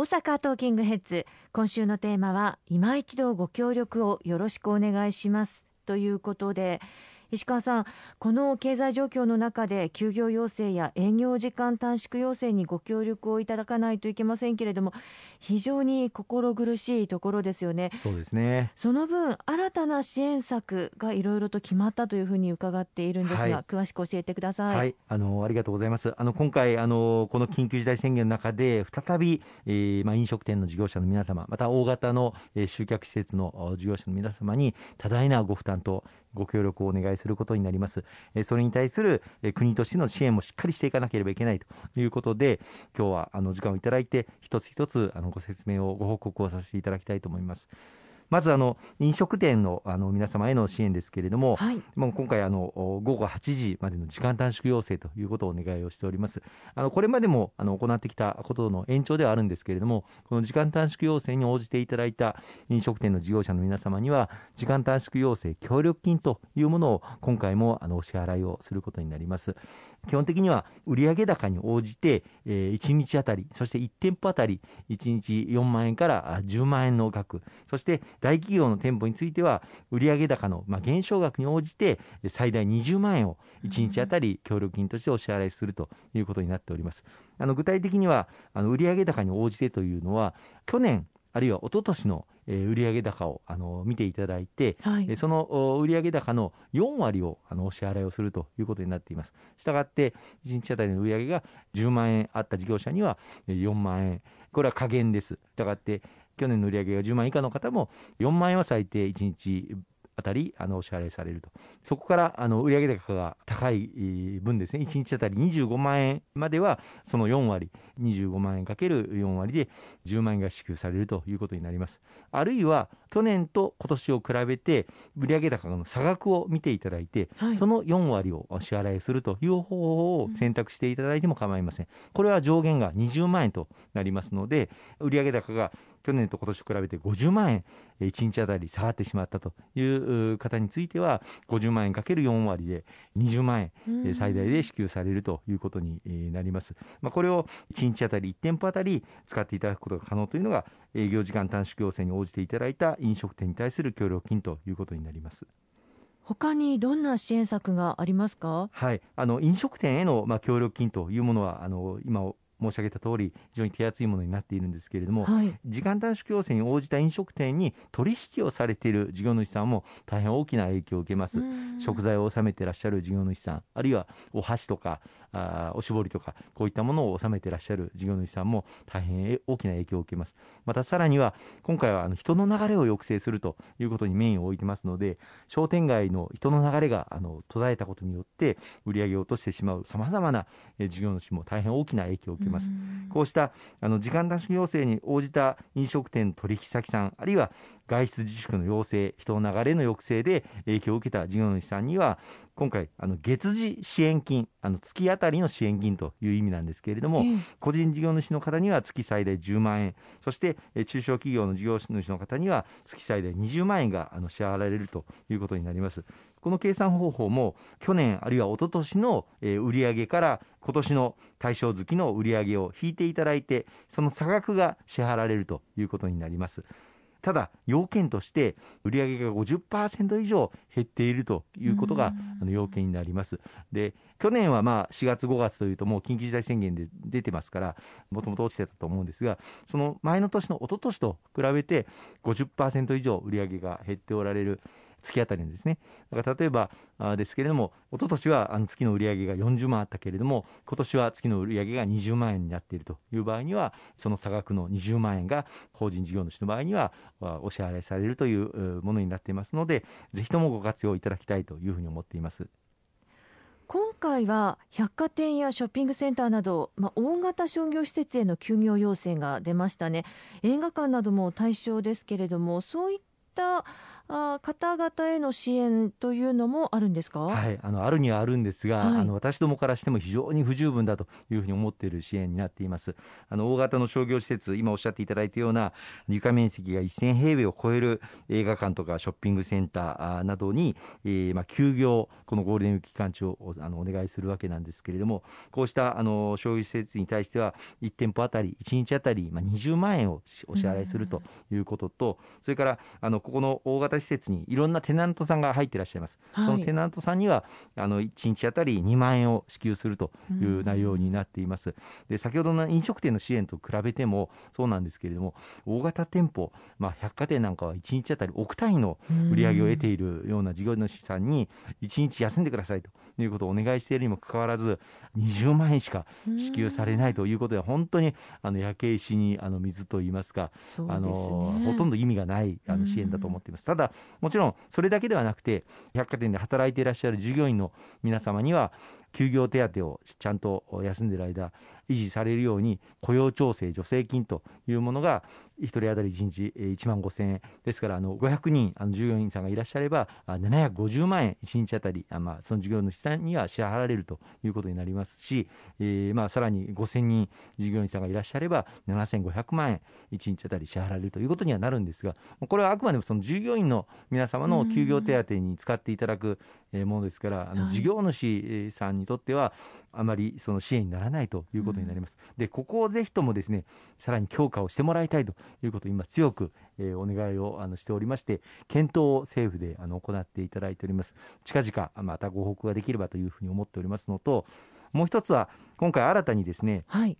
大阪トーキングヘッズ。今週のテーマは今一度ご協力をよろしくお願いします。ということで石川さんこの経済状況の中で休業要請や営業時間短縮要請にご協力をいただかないといけませんけれども非常に心苦しいところですよね。そうですね。その分新たな支援策がいろいろと決まったというふうに伺っているんですが、はい、詳しく教えてください、はい、あのありがとうございます。あの今回あのこの緊急事態宣言の中で再び、えーまあ、飲食店の事業者の皆様また大型の、えー、集客施設の事業者の皆様に多大なご負担とご協力をお願いすることになります。えそれに対するえ国としての支援もしっかりしていかなければいけないということで、今日はあの時間をいただいて、一つ一つあのご説明を、ご報告をさせていただきたいと思います。まずあの飲食店のあの皆様への支援ですけれども、はい、もう今回あの午後8時までの時間短縮要請ということをお願いをしております。あのこれまでもあの行ってきたことの延長ではあるんですけれども、この時間短縮要請に応じていただいた飲食店の事業者の皆様には時間短縮要請協力金というものを今回もあのお支払いをすることになります。基本的には売上高に応じて、えー、1日あたり、そして1店舗あたり1日4万円から10万円の額、そして大企業の店舗については売上高の、まあ、減少額に応じて最大20万円を1日あたり協力金としてお支払いするということになっております。あの具体的にはあの売上高に応じてというのは去年あるいは一昨年の売上高をあの見ていただいて、はい、その売上高の4割をあのお支払いをするということになっています。したがって、1日あたりの売上が10万円あった事業者には4万円、これは加減です。したがって、去年の売上が10万円以下の方も4万円は最低1日あたりあのお支払いされると、そこからあの売上高が高い分ですね、1日あたり25万円までは、その4割、25万円かける4割で10万円が支給されるということになります。あるいは、去年と今年を比べて、売上高の差額を見ていただいて、はい、その4割を支払いするという方法を選択していただいても構いません。これは上限が20万円となりますので、売上高が去年と今年比べて50万円、1日あたり下がってしまったという方については、50万円かける4割で20万円、最大で支給されるということになります。まあ、これを1日あたり1店舗あたり使っていただくことが可能というのが、営業時間短縮要請に応じていただいた飲食店に対する協力金ということになります。他にどんな支援策がありますか？はい、あの飲食店へのまあ協力金というものはあの今申し上げた通り非常に手厚いものになっているんですけれども、はい、時間短縮要請に応じた飲食店に取引をされている事業主さんも大変大きな影響を受けます。食材を納めていらっしゃる事業主さんあるいはお箸とかあおしぼりとかこういったものを納めていらっしゃる事業主さんも大変大きな影響を受けます。またさらには今回はあの人の流れを抑制するということにメインを置いてますので商店街の人の流れがあの途絶えたことによって売り上げを落としてしまうさまざまな事業主も大変大きな影響を受けます。こうしたあの時間短縮要請に応じた飲食店取引先さんあるいは外出自粛の要請、人の流れの抑制で影響を受けた事業主さんには、今回、あの月次支援金、あの月当たりの支援金という意味なんですけれども、個人事業主の方には月最大10万円、そして中小企業の事業主の方には月最大20万円があの支払われるということになります。この計算方法も去年あるいは一昨年の売上から今年の対象月の売上を引いていただいて、その差額が支払われるということになります。ただ、要件として、売上が50%以上減っているということが要件になります。で、去年はまあ4月、5月というと、もう緊急事態宣言で出てますから、もともと落ちてたと思うんですが、その前の年の一昨年と比べて50%以上売上が減っておられる。月当たりですね。だから例えばあですけれども、一昨年はあの月の売上が40万あったけれども、今年は月の売上が20万円になっているという場合には、その差額の20万円が法人事業主の場合にはお支払いされるというものになっていますので、ぜひともご活用いただきたいというふうに思っています。今回は百貨店やショッピングセンターなど、まあ、大型商業施設への休業要請が出ましたね映画館なども対象ですけれどもそういった方々への支援というのもあるんですか、はい、あのあるにはあるんですが、はい、あの私どもからしても非常に不十分だというふうに思っている支援になっています。あの大型の商業施設今おっしゃっていただいたような床面積が1000平米を超える映画館とかショッピングセンターなどに、えー、まあ、休業このゴールデンウィーク期間中をあのお願いするわけなんですけれどもこうしたあの商業施設に対しては1店舗あたり1日あたり、まあ、20万円をお支払いするということと、それからあのここの大型施設にいろんなテナントさんが入っていらっしゃいます、はい、そのテナントさんにはあの1日あたり2万円を支給するという内容になっています。で先ほどの飲食店の支援と比べてもそうなんですけれども大型店舗、まあ、百貨店なんかは1日あたり億単位の売り上げを得ているような事業主さんに1日休んでくださいということをお願いしているにもかかわらず20万円しか支給されないということで本当にあの焼け石にあの水といいますか、ね、あのほとんど意味がないあの支援だと思っています。ただもちろんそれだけではなくて百貨店で働いていらっしゃる従業員の皆様には休業手当をちゃんと休んでいる間維持されるように雇用調整助成金というものが1人当たり1日1万5000円。ですからあの500人あの従業員さんがいらっしゃれば750万円1日当たりあ、まあ、その事業主さんには支払われるということになりますし、えー、まあさらに5000人従業員さんがいらっしゃれば7500万円1日当たり支払われるということにはなるんですがこれはあくまでもその従業員の皆様の休業手当に使っていただくものですからあの事業主さんにとってはあまりその支援にならないということになります。でここをぜひともですねさらに強化をしてもらいたいということを今強く、えー、お願いをあのしておりまして検討を政府であの行っていただいております。近々またご報告ができればというふうに思っておりますのともう一つは今回新たにですね、はい、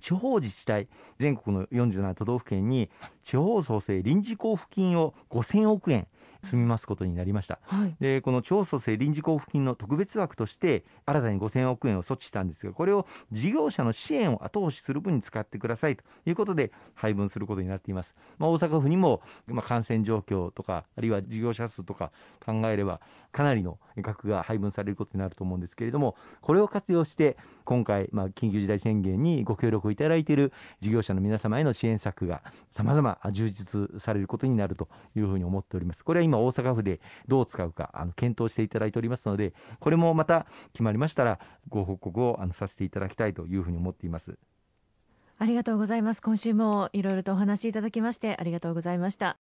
地方自治体全国の47都道府県に地方創生臨時交付金を5000億円積みますことになりました、はい、でこの超蘇生臨時交付金の特別枠として新たに5000億円を措置したんですがこれを事業者の支援を後押しする分に使ってくださいということで配分することになっています、まあ、大阪府にも、まあ、感染状況とかあるいは事業者数とか考えればかなりの額が配分されることになると思うんですけれどもこれを活用して今回、まあ、緊急事態宣言にご協力をいただいている事業者の皆様への支援策がさまざま充実されることになるというふうに思っております。これは今大阪府でどう使うかあの検討していただいておりますのでこれもまた決まりましたらご報告をあのさせていただきたいというふうに思っています。ありがとうございます。今週もいろいろとお話しいただきましてありがとうございました。